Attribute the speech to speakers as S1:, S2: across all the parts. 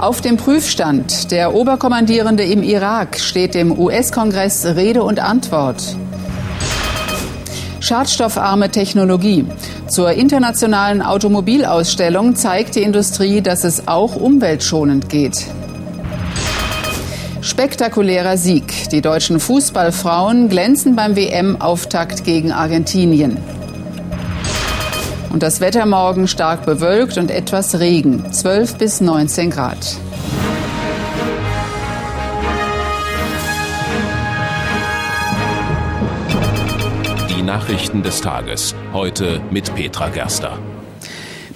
S1: Auf dem Prüfstand. Der Oberkommandierende im Irak steht dem US-Kongress Rede und Antwort. Schadstoffarme Technologie. Zur internationalen Automobilausstellung zeigt die Industrie, dass es auch umweltschonend geht. Spektakulärer Sieg. Die deutschen Fußballfrauen glänzen beim WM-Auftakt gegen Argentinien. Und das Wetter morgen stark bewölkt und etwas Regen, 12 bis 19 Grad.
S2: Die Nachrichten des Tages. Heute mit Petra Gerster.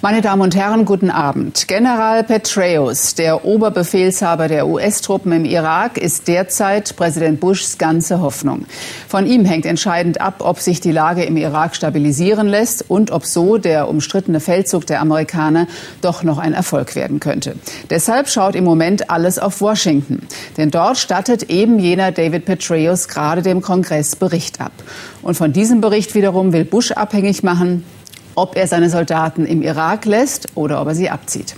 S1: Meine Damen und Herren, guten Abend. General Petraeus, der Oberbefehlshaber der US-Truppen im Irak, ist derzeit Präsident Bushs ganze Hoffnung. Von ihm hängt entscheidend ab, ob sich die Lage im Irak stabilisieren lässt und ob so der umstrittene Feldzug der Amerikaner doch noch ein Erfolg werden könnte. Deshalb schaut im Moment alles auf Washington. Denn dort stattet eben jener David Petraeus gerade dem Kongress Bericht ab. Und von diesem Bericht wiederum will Bush abhängig machen, ob er seine Soldaten im Irak lässt oder ob er sie abzieht.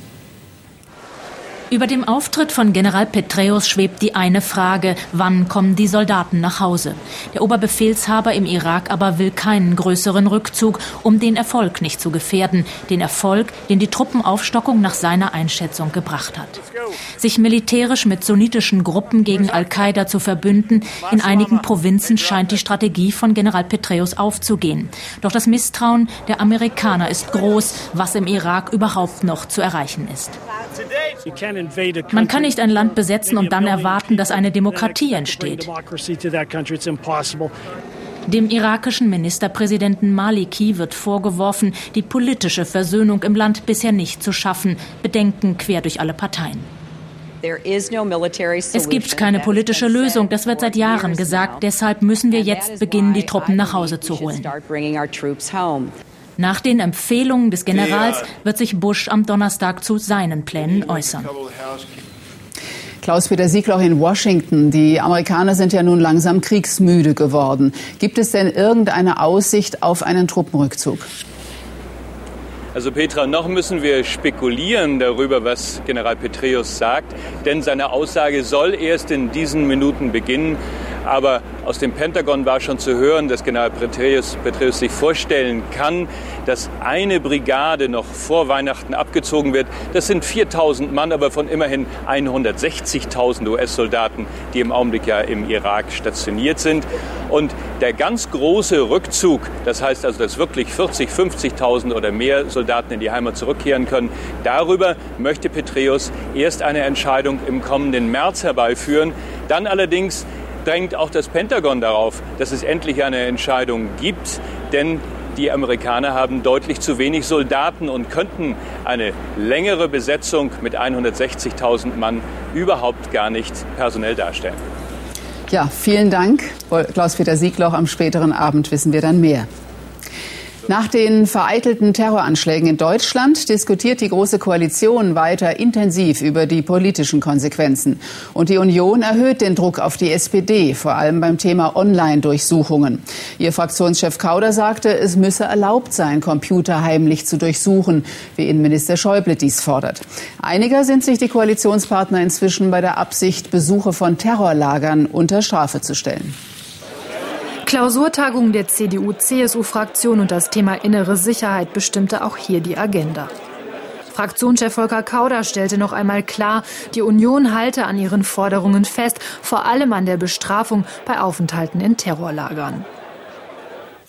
S3: Über dem Auftritt von General Petraeus schwebt die eine Frage, wann kommen die Soldaten nach Hause? Der Oberbefehlshaber im Irak aber will keinen größeren Rückzug, um den Erfolg nicht zu gefährden, den Erfolg, den die Truppenaufstockung nach seiner Einschätzung gebracht hat. Sich militärisch mit sunnitischen Gruppen gegen Al-Qaida zu verbünden, in einigen Provinzen scheint die Strategie von General Petraeus aufzugehen. Doch das Misstrauen der Amerikaner ist groß, was im Irak überhaupt noch zu erreichen ist. Man kann nicht ein Land besetzen und dann erwarten, dass eine Demokratie entsteht. Dem irakischen Ministerpräsidenten Maliki wird vorgeworfen, die politische Versöhnung im Land bisher nicht zu schaffen. Bedenken quer durch alle Parteien. Es gibt keine politische Lösung, das wird seit Jahren gesagt. Deshalb müssen wir jetzt beginnen, die Truppen nach Hause zu holen. Nach den Empfehlungen des Generals wird sich Bush am Donnerstag zu seinen Plänen äußern.
S1: Klaus-Peter Siegloch in Washington. Die Amerikaner sind ja nun langsam kriegsmüde geworden. Gibt es denn irgendeine Aussicht auf einen Truppenrückzug?
S4: Also Petra, noch müssen wir spekulieren darüber, was General Petraeus sagt, denn seine Aussage soll erst in diesen Minuten beginnen. Aber aus dem Pentagon war schon zu hören, dass General Petraeus, Petraeus sich vorstellen kann, dass eine Brigade noch vor Weihnachten abgezogen wird. Das sind 4000 Mann, aber von immerhin 160.000 US-Soldaten, die im Augenblick ja im Irak stationiert sind. Und der ganz große Rückzug, das heißt also, dass wirklich 40, 50.000 oder mehr Soldaten in die Heimat zurückkehren können, darüber möchte Petraeus erst eine Entscheidung im kommenden März herbeiführen. Dann allerdings drängt auch das Pentagon darauf, dass es endlich eine Entscheidung gibt, denn die Amerikaner haben deutlich zu wenig Soldaten und könnten eine längere Besetzung mit 160.000 Mann überhaupt gar nicht personell darstellen.
S1: Ja, vielen Dank. Klaus-Peter Siegloch, am späteren Abend wissen wir dann mehr. Nach den vereitelten Terroranschlägen in Deutschland diskutiert die Große Koalition weiter intensiv über die politischen Konsequenzen. Und die Union erhöht den Druck auf die SPD, vor allem beim Thema Online-Durchsuchungen. Ihr Fraktionschef Kauder sagte, es müsse erlaubt sein, Computer heimlich zu durchsuchen, wie Innenminister Schäuble dies fordert. Einiger sind sich die Koalitionspartner inzwischen bei der Absicht, Besuche von Terrorlagern unter Strafe zu stellen.
S5: Klausurtagung der CDU-CSU-Fraktion und das Thema innere Sicherheit bestimmte auch hier die Agenda. Fraktionschef Volker Kauder stellte noch einmal klar, die Union halte an ihren Forderungen fest, vor allem an der Bestrafung bei Aufenthalten in Terrorlagern.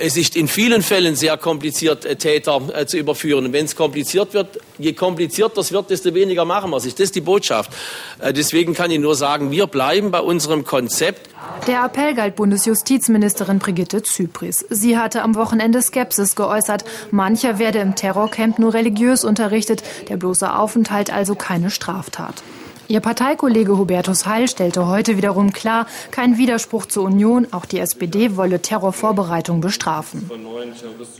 S6: Es ist in vielen Fällen sehr kompliziert, äh, Täter äh, zu überführen. Wenn es kompliziert wird, je komplizierter es wird, desto weniger machen wir es. Das ist die Botschaft. Äh, deswegen kann ich nur sagen, wir bleiben bei unserem Konzept.
S5: Der Appell galt Bundesjustizministerin Brigitte Zypris. Sie hatte am Wochenende Skepsis geäußert. Mancher werde im Terrorcamp nur religiös unterrichtet, der bloße Aufenthalt also keine Straftat. Ihr Parteikollege Hubertus Heil stellte heute wiederum klar, kein Widerspruch zur Union. Auch die SPD wolle Terrorvorbereitung bestrafen.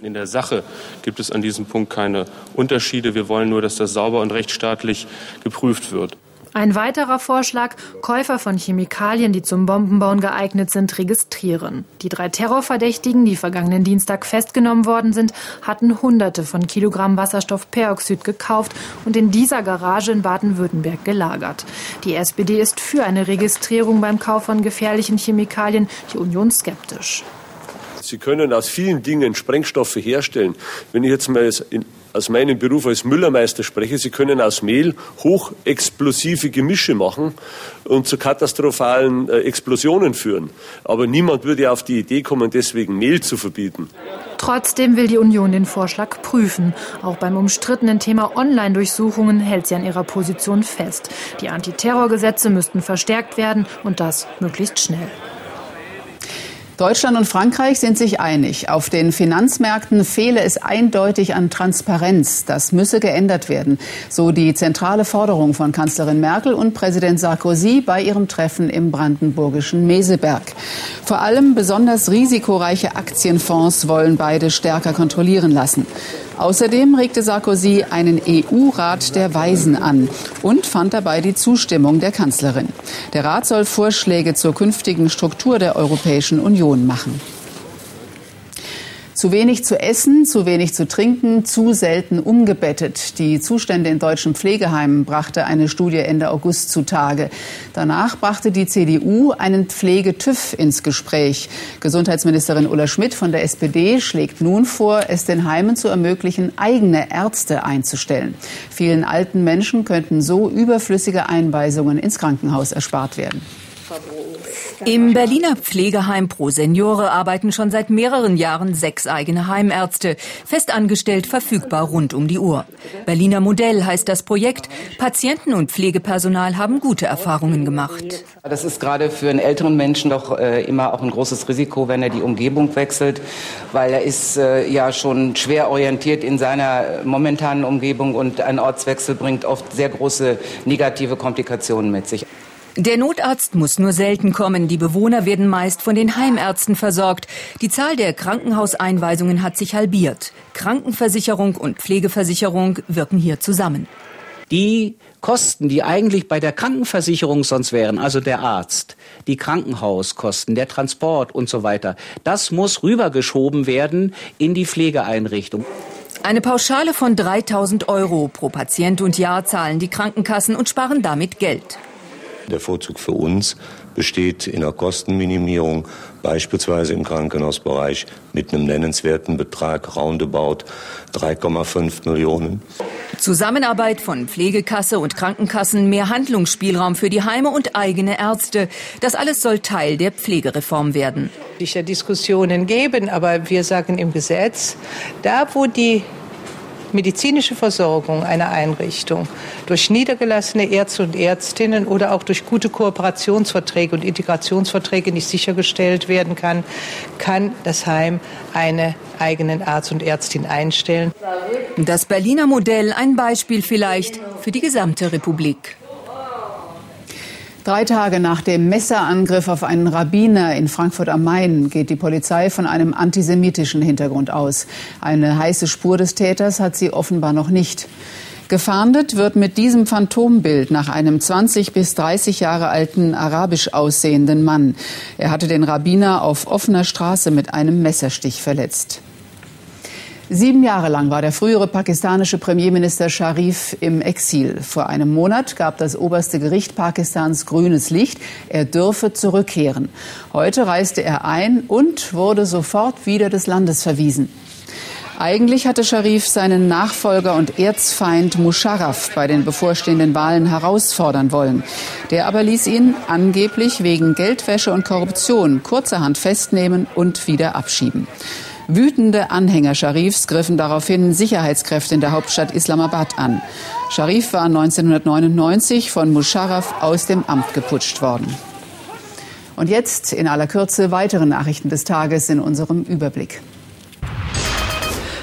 S7: In der Sache gibt es an diesem Punkt keine Unterschiede. Wir wollen nur, dass das sauber und rechtsstaatlich geprüft wird.
S5: Ein weiterer Vorschlag, Käufer von Chemikalien, die zum Bombenbauen geeignet sind, registrieren. Die drei Terrorverdächtigen, die vergangenen Dienstag festgenommen worden sind, hatten Hunderte von Kilogramm Wasserstoffperoxid gekauft und in dieser Garage in Baden-Württemberg gelagert. Die SPD ist für eine Registrierung beim Kauf von gefährlichen Chemikalien, die Union skeptisch.
S8: Sie können aus vielen Dingen Sprengstoffe herstellen. Wenn ich jetzt mal aus meinem Beruf als Müllermeister spreche, Sie können aus Mehl hochexplosive Gemische machen und zu katastrophalen äh, Explosionen führen. Aber niemand würde auf die Idee kommen, deswegen Mehl zu verbieten.
S5: Trotzdem will die Union den Vorschlag prüfen. Auch beim umstrittenen Thema Online-Durchsuchungen hält sie an ihrer Position fest. Die Antiterrorgesetze müssten verstärkt werden und das möglichst schnell.
S1: Deutschland und Frankreich sind sich einig. Auf den Finanzmärkten fehle es eindeutig an Transparenz. Das müsse geändert werden. So die zentrale Forderung von Kanzlerin Merkel und Präsident Sarkozy bei ihrem Treffen im brandenburgischen Meseberg. Vor allem besonders risikoreiche Aktienfonds wollen beide stärker kontrollieren lassen. Außerdem regte Sarkozy einen EU-Rat der Weisen an und fand dabei die Zustimmung der Kanzlerin. Der Rat soll Vorschläge zur künftigen Struktur der Europäischen Union machen. Zu wenig zu essen, zu wenig zu trinken, zu selten umgebettet. Die Zustände in deutschen Pflegeheimen brachte eine Studie Ende August zutage. Danach brachte die CDU einen Pflegetüff ins Gespräch. Gesundheitsministerin Ulla Schmidt von der SPD schlägt nun vor, es den Heimen zu ermöglichen, eigene Ärzte einzustellen. Vielen alten Menschen könnten so überflüssige Einweisungen ins Krankenhaus erspart werden.
S9: Im Berliner Pflegeheim Pro Seniore arbeiten schon seit mehreren Jahren sechs eigene Heimärzte, festangestellt verfügbar rund um die Uhr. Berliner Modell heißt das Projekt. Patienten und Pflegepersonal haben gute Erfahrungen gemacht.
S10: Das ist gerade für einen älteren Menschen doch äh, immer auch ein großes Risiko, wenn er die Umgebung wechselt, weil er ist äh, ja schon schwer orientiert in seiner momentanen Umgebung und ein Ortswechsel bringt oft sehr große negative Komplikationen mit sich.
S9: Der Notarzt muss nur selten kommen. Die Bewohner werden meist von den Heimärzten versorgt. Die Zahl der Krankenhauseinweisungen hat sich halbiert. Krankenversicherung und Pflegeversicherung wirken hier zusammen.
S11: Die Kosten, die eigentlich bei der Krankenversicherung sonst wären, also der Arzt, die Krankenhauskosten, der Transport und so weiter, das muss rübergeschoben werden in die Pflegeeinrichtung.
S9: Eine Pauschale von 3000 Euro pro Patient und Jahr zahlen die Krankenkassen und sparen damit Geld.
S12: Der Vorzug für uns besteht in der Kostenminimierung, beispielsweise im Krankenhausbereich mit einem nennenswerten Betrag roundabout 3,5 Millionen.
S9: Zusammenarbeit von Pflegekasse und Krankenkassen, mehr Handlungsspielraum für die Heime und eigene Ärzte. Das alles soll Teil der Pflegereform werden.
S13: Sicher Diskussionen geben, aber wir sagen im Gesetz, da wo die medizinische Versorgung einer Einrichtung durch niedergelassene Ärzte und Ärztinnen oder auch durch gute Kooperationsverträge und Integrationsverträge nicht sichergestellt werden kann, kann das Heim einen eigenen Arzt und Ärztin einstellen.
S9: Das Berliner Modell ein Beispiel vielleicht für die gesamte Republik.
S1: Drei Tage nach dem Messerangriff auf einen Rabbiner in Frankfurt am Main geht die Polizei von einem antisemitischen Hintergrund aus. Eine heiße Spur des Täters hat sie offenbar noch nicht. Gefahndet wird mit diesem Phantombild nach einem 20 bis 30 Jahre alten arabisch aussehenden Mann. Er hatte den Rabbiner auf offener Straße mit einem Messerstich verletzt. Sieben Jahre lang war der frühere pakistanische Premierminister Sharif im Exil. Vor einem Monat gab das oberste Gericht Pakistans grünes Licht. Er dürfe zurückkehren. Heute reiste er ein und wurde sofort wieder des Landes verwiesen. Eigentlich hatte Sharif seinen Nachfolger und Erzfeind Musharraf bei den bevorstehenden Wahlen herausfordern wollen. Der aber ließ ihn angeblich wegen Geldwäsche und Korruption kurzerhand festnehmen und wieder abschieben. Wütende Anhänger Sharifs griffen daraufhin Sicherheitskräfte in der Hauptstadt Islamabad an. Sharif war 1999 von Musharraf aus dem Amt geputscht worden. Und jetzt in aller Kürze weitere Nachrichten des Tages in unserem Überblick.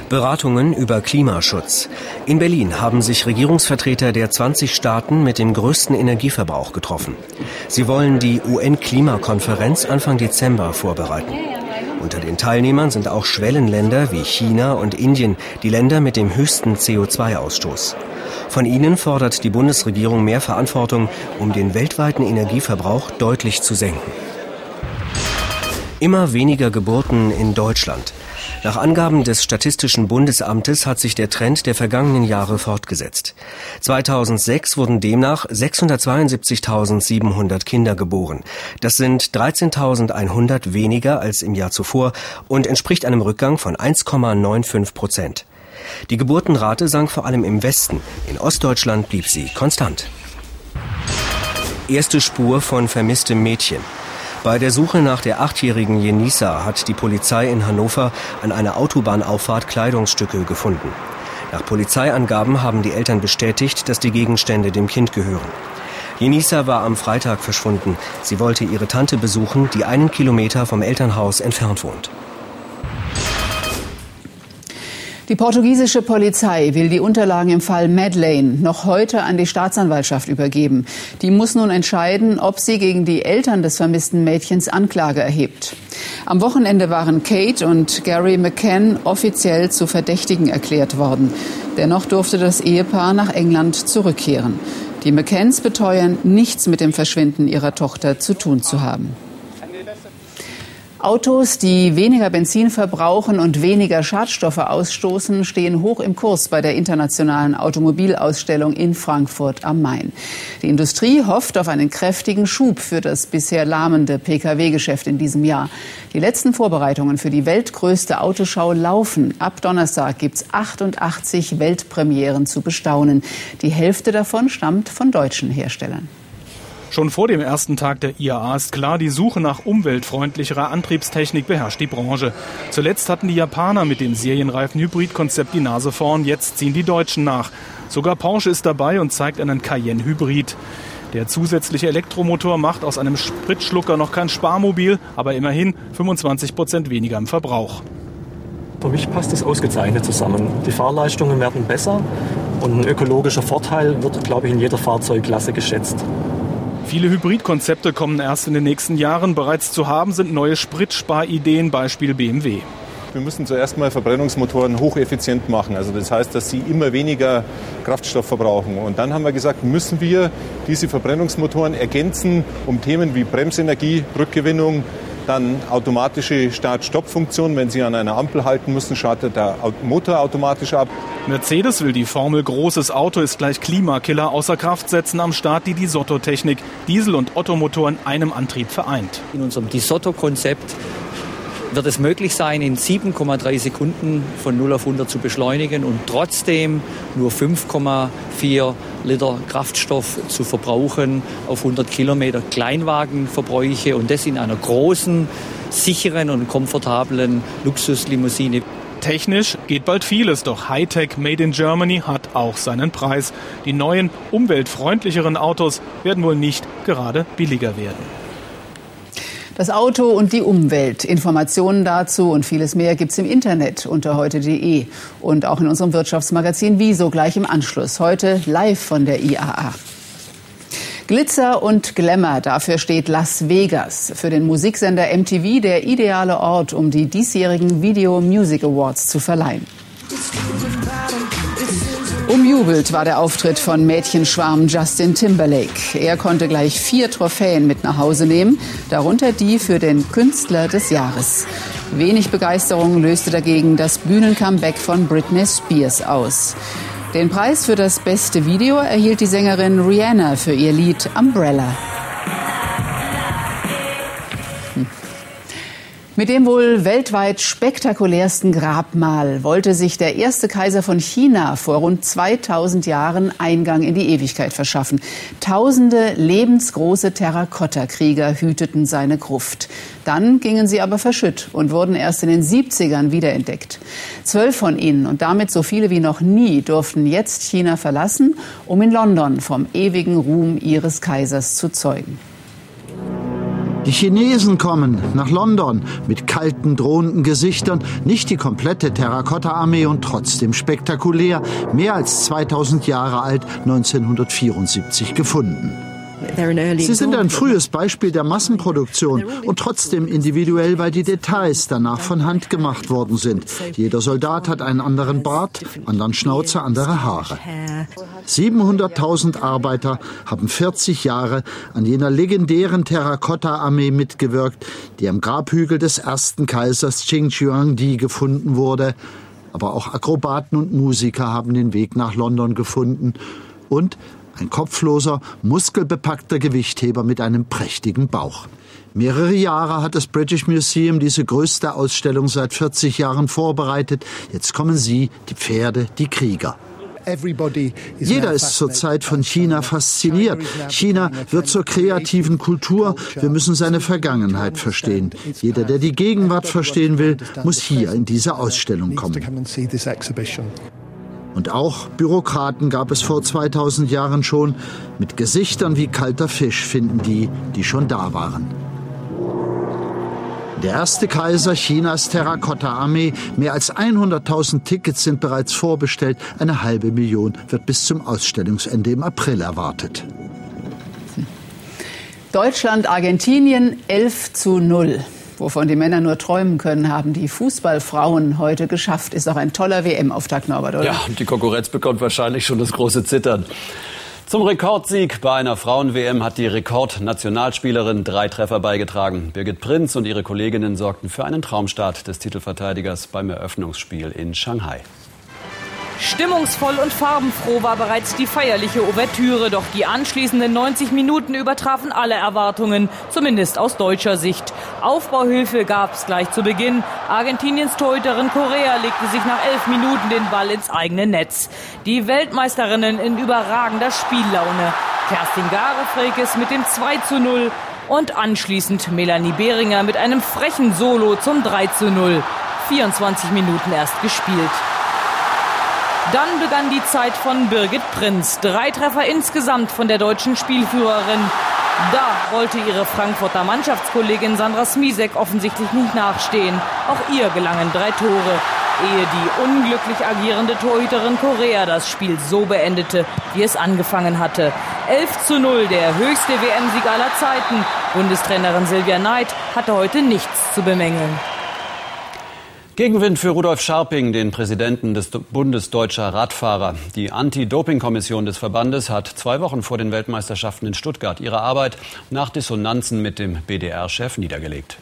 S14: Beratungen über Klimaschutz. In Berlin haben sich Regierungsvertreter der 20 Staaten mit dem größten Energieverbrauch getroffen. Sie wollen die UN-Klimakonferenz Anfang Dezember vorbereiten. Unter den Teilnehmern sind auch Schwellenländer wie China und Indien, die Länder mit dem höchsten CO2-Ausstoß. Von ihnen fordert die Bundesregierung mehr Verantwortung, um den weltweiten Energieverbrauch deutlich zu senken. Immer weniger Geburten in Deutschland. Nach Angaben des Statistischen Bundesamtes hat sich der Trend der vergangenen Jahre fortgesetzt. 2006 wurden demnach 672.700 Kinder geboren. Das sind 13.100 weniger als im Jahr zuvor und entspricht einem Rückgang von 1,95 Prozent. Die Geburtenrate sank vor allem im Westen. In Ostdeutschland blieb sie konstant. Erste Spur von vermisstem Mädchen. Bei der Suche nach der achtjährigen Jenisa hat die Polizei in Hannover an einer Autobahnauffahrt Kleidungsstücke gefunden. Nach Polizeiangaben haben die Eltern bestätigt, dass die Gegenstände dem Kind gehören. Jenisa war am Freitag verschwunden. Sie wollte ihre Tante besuchen, die einen Kilometer vom Elternhaus entfernt wohnt.
S1: Die portugiesische Polizei will die Unterlagen im Fall Madeleine noch heute an die Staatsanwaltschaft übergeben. Die muss nun entscheiden, ob sie gegen die Eltern des vermissten Mädchens Anklage erhebt. Am Wochenende waren Kate und Gary McCann offiziell zu Verdächtigen erklärt worden. Dennoch durfte das Ehepaar nach England zurückkehren. Die McCanns beteuern, nichts mit dem Verschwinden ihrer Tochter zu tun zu haben. Autos, die weniger Benzin verbrauchen und weniger Schadstoffe ausstoßen, stehen hoch im Kurs bei der internationalen Automobilausstellung in Frankfurt am Main. Die Industrie hofft auf einen kräftigen Schub für das bisher lahmende Pkw-Geschäft in diesem Jahr. Die letzten Vorbereitungen für die weltgrößte Autoschau laufen. Ab Donnerstag gibt es 88 Weltpremieren zu bestaunen. Die Hälfte davon stammt von deutschen Herstellern.
S15: Schon vor dem ersten Tag der IAA ist klar, die Suche nach umweltfreundlicherer Antriebstechnik beherrscht die Branche. Zuletzt hatten die Japaner mit dem serienreifen Hybridkonzept die Nase vorn, jetzt ziehen die Deutschen nach. Sogar Porsche ist dabei und zeigt einen Cayenne Hybrid. Der zusätzliche Elektromotor macht aus einem Spritschlucker noch kein Sparmobil, aber immerhin 25 Prozent weniger im Verbrauch.
S16: Für mich passt es ausgezeichnet zusammen. Die Fahrleistungen werden besser und ein ökologischer Vorteil wird, glaube ich, in jeder Fahrzeugklasse geschätzt.
S15: Viele Hybridkonzepte kommen erst in den nächsten Jahren. Bereits zu haben sind neue Spritsparideen, Beispiel BMW.
S17: Wir müssen zuerst mal Verbrennungsmotoren hocheffizient machen. Also das heißt, dass sie immer weniger Kraftstoff verbrauchen. Und dann haben wir gesagt, müssen wir diese Verbrennungsmotoren ergänzen um Themen wie Bremsenergie, Rückgewinnung, dann automatische Start-Stopp-Funktion. Wenn Sie an einer Ampel halten müssen, schaltet der Motor automatisch ab.
S15: Mercedes will die Formel großes Auto ist gleich Klimakiller außer Kraft setzen am Start die Disotto-Technik. Diesel- und Ottomotor in einem Antrieb vereint.
S18: In unserem Disotto-Konzept wird es möglich sein, in 7,3 Sekunden von 0 auf 100 zu beschleunigen und trotzdem nur 5,4 Liter Kraftstoff zu verbrauchen auf 100 Kilometer Kleinwagenverbräuche und das in einer großen, sicheren und komfortablen Luxuslimousine.
S15: Technisch geht bald vieles, doch Hightech Made in Germany hat auch seinen Preis. Die neuen, umweltfreundlicheren Autos werden wohl nicht gerade billiger werden.
S1: Das Auto und die Umwelt. Informationen dazu und vieles mehr gibt's im Internet unter heute.de und auch in unserem Wirtschaftsmagazin Wieso gleich im Anschluss. Heute live von der IAA. Glitzer und Glamour, dafür steht Las Vegas. Für den Musiksender MTV der ideale Ort, um die diesjährigen Video Music Awards zu verleihen. Umjubelt war der Auftritt von Mädchenschwarm Justin Timberlake. Er konnte gleich vier Trophäen mit nach Hause nehmen, darunter die für den Künstler des Jahres. Wenig Begeisterung löste dagegen das Bühnencomeback von Britney Spears aus. Den Preis für das beste Video erhielt die Sängerin Rihanna für ihr Lied Umbrella. Mit dem wohl weltweit spektakulärsten Grabmal wollte sich der erste Kaiser von China vor rund 2000 Jahren Eingang in die Ewigkeit verschaffen. Tausende lebensgroße Terrakotta-Krieger hüteten seine Gruft. Dann gingen sie aber verschütt und wurden erst in den 70ern wiederentdeckt. Zwölf von ihnen und damit so viele wie noch nie durften jetzt China verlassen, um in London vom ewigen Ruhm ihres Kaisers zu zeugen.
S19: Die Chinesen kommen nach London mit kalten, drohenden Gesichtern, nicht die komplette Terrakotta-Armee und trotzdem spektakulär, mehr als 2000 Jahre alt, 1974 gefunden. Sie sind ein frühes Beispiel der Massenproduktion und trotzdem individuell, weil die Details danach von Hand gemacht worden sind. Jeder Soldat hat einen anderen Bart, anderen Schnauzer, andere Haare. 700.000 Arbeiter haben 40 Jahre an jener legendären Terrakotta-Armee mitgewirkt, die am Grabhügel des ersten Kaisers Qing Di gefunden wurde. Aber auch Akrobaten und Musiker haben den Weg nach London gefunden. Und ein kopfloser, muskelbepackter Gewichtheber mit einem prächtigen Bauch. Mehrere Jahre hat das British Museum diese größte Ausstellung seit 40 Jahren vorbereitet. Jetzt kommen Sie, die Pferde, die Krieger. Jeder ist zurzeit von China fasziniert. China wird zur kreativen Kultur. Wir müssen seine Vergangenheit verstehen. Jeder, der die Gegenwart verstehen will, muss hier in diese Ausstellung kommen. Und auch Bürokraten gab es vor 2000 Jahren schon. Mit Gesichtern wie kalter Fisch finden die, die schon da waren. Der erste Kaiser Chinas Terrakotta-Armee. Mehr als 100.000 Tickets sind bereits vorbestellt. Eine halbe Million wird bis zum Ausstellungsende im April erwartet.
S1: Deutschland, Argentinien 11 zu 0. Wovon die Männer nur träumen können, haben die Fußballfrauen heute geschafft. Ist auch ein toller WM-Auftakt, Norbert, oder?
S20: Ja, und die Konkurrenz bekommt wahrscheinlich schon das große Zittern. Zum Rekordsieg bei einer Frauen-WM hat die Rekordnationalspielerin drei Treffer beigetragen. Birgit Prinz und ihre Kolleginnen sorgten für einen Traumstart des Titelverteidigers beim Eröffnungsspiel in Shanghai.
S21: Stimmungsvoll und farbenfroh war bereits die feierliche Ouvertüre, doch die anschließenden 90 Minuten übertrafen alle Erwartungen, zumindest aus deutscher Sicht. Aufbauhilfe gab es gleich zu Beginn. Argentiniens Torhüterin Correa legte sich nach elf Minuten den Ball ins eigene Netz. Die Weltmeisterinnen in überragender Spiellaune. Kerstin Garefrekes mit dem 2 zu 0 und anschließend Melanie Behringer mit einem frechen Solo zum 3 zu 0. 24 Minuten erst gespielt. Dann begann die Zeit von Birgit Prinz. Drei Treffer insgesamt von der deutschen Spielführerin. Da wollte ihre Frankfurter Mannschaftskollegin Sandra Smisek offensichtlich nicht nachstehen. Auch ihr gelangen drei Tore, ehe die unglücklich agierende Torhüterin Korea das Spiel so beendete, wie es angefangen hatte. 11 zu 0, der höchste WM-Sieg aller Zeiten. Bundestrainerin Silvia Neid hatte heute nichts zu bemängeln.
S20: Gegenwind für Rudolf Scharping, den Präsidenten des Bundes deutscher Radfahrer. Die Anti-Doping-Kommission des Verbandes hat zwei Wochen vor den Weltmeisterschaften in Stuttgart ihre Arbeit nach Dissonanzen mit dem BDR-Chef niedergelegt.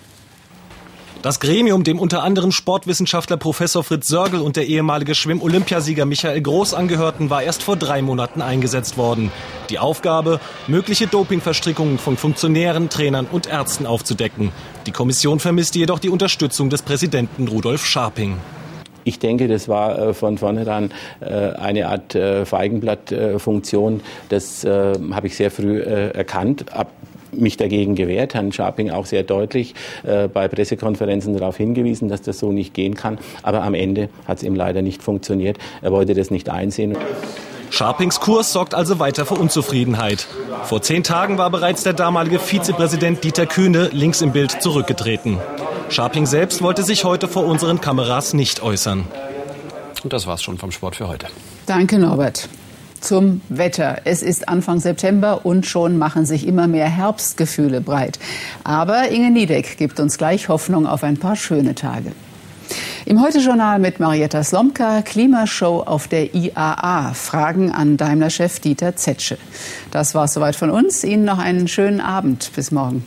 S15: Das Gremium, dem unter anderem Sportwissenschaftler Professor Fritz Sörgel und der ehemalige Schwimm-Olympiasieger Michael Groß angehörten, war erst vor drei Monaten eingesetzt worden. Die Aufgabe, mögliche Dopingverstrickungen von Funktionären, Trainern und Ärzten aufzudecken. Die Kommission vermisste jedoch die Unterstützung des Präsidenten Rudolf Scharping.
S22: Ich denke, das war äh, von vornherein äh, eine Art äh, Feigenblattfunktion. Das habe ich sehr früh erkannt mich dagegen gewehrt, Herrn Scharping auch sehr deutlich äh, bei Pressekonferenzen darauf hingewiesen, dass das so nicht gehen kann. Aber am Ende hat es ihm leider nicht funktioniert. Er wollte das nicht einsehen.
S15: Scharpings Kurs sorgt also weiter für Unzufriedenheit. Vor zehn Tagen war bereits der damalige Vizepräsident Dieter Kühne links im Bild zurückgetreten. Scharping selbst wollte sich heute vor unseren Kameras nicht äußern.
S20: Und das war's schon vom Sport für heute.
S1: Danke, Norbert zum Wetter. Es ist Anfang September und schon machen sich immer mehr Herbstgefühle breit. Aber Inge Niedeck gibt uns gleich Hoffnung auf ein paar schöne Tage. Im Heute-Journal mit Marietta Slomka, Klimashow auf der IAA. Fragen an Daimler-Chef Dieter Zetsche. Das war's soweit von uns. Ihnen noch einen schönen Abend. Bis morgen.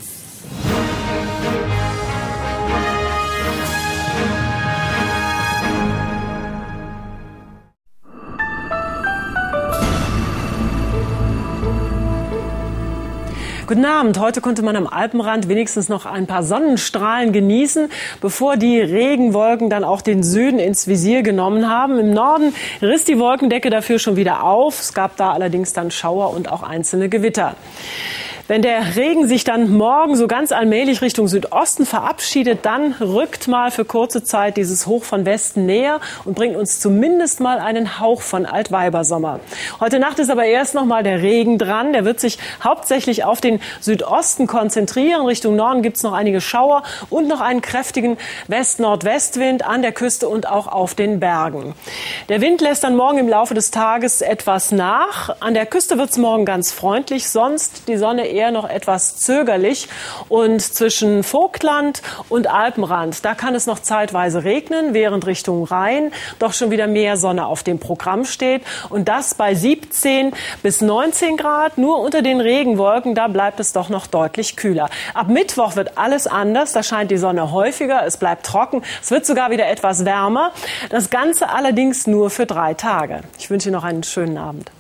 S23: Guten Abend. Heute konnte man am Alpenrand wenigstens noch ein paar Sonnenstrahlen genießen, bevor die Regenwolken dann auch den Süden ins Visier genommen haben. Im Norden riss die Wolkendecke dafür schon wieder auf. Es gab da allerdings dann Schauer und auch einzelne Gewitter. Wenn der Regen sich dann morgen so ganz allmählich Richtung Südosten verabschiedet, dann rückt mal für kurze Zeit dieses Hoch von Westen näher und bringt uns zumindest mal einen Hauch von Altweibersommer. Heute Nacht ist aber erst noch mal der Regen dran. Der wird sich hauptsächlich auf den Südosten konzentrieren. Richtung Norden gibt es noch einige Schauer und noch einen kräftigen West-Nordwestwind an der Küste und auch auf den Bergen. Der Wind lässt dann morgen im Laufe des Tages etwas nach. An der Küste wird es morgen ganz freundlich, sonst die Sonne eher noch etwas zögerlich. Und zwischen Vogtland und Alpenrand, da kann es noch zeitweise regnen, während Richtung Rhein doch schon wieder mehr Sonne auf dem Programm steht. Und das bei 17 bis 19 Grad. Nur unter den Regenwolken, da bleibt es doch noch deutlich kühler. Ab Mittwoch wird alles anders. Da scheint die Sonne häufiger. Es bleibt trocken. Es wird sogar wieder etwas wärmer. Das Ganze allerdings nur für drei Tage. Ich wünsche Ihnen noch einen schönen Abend.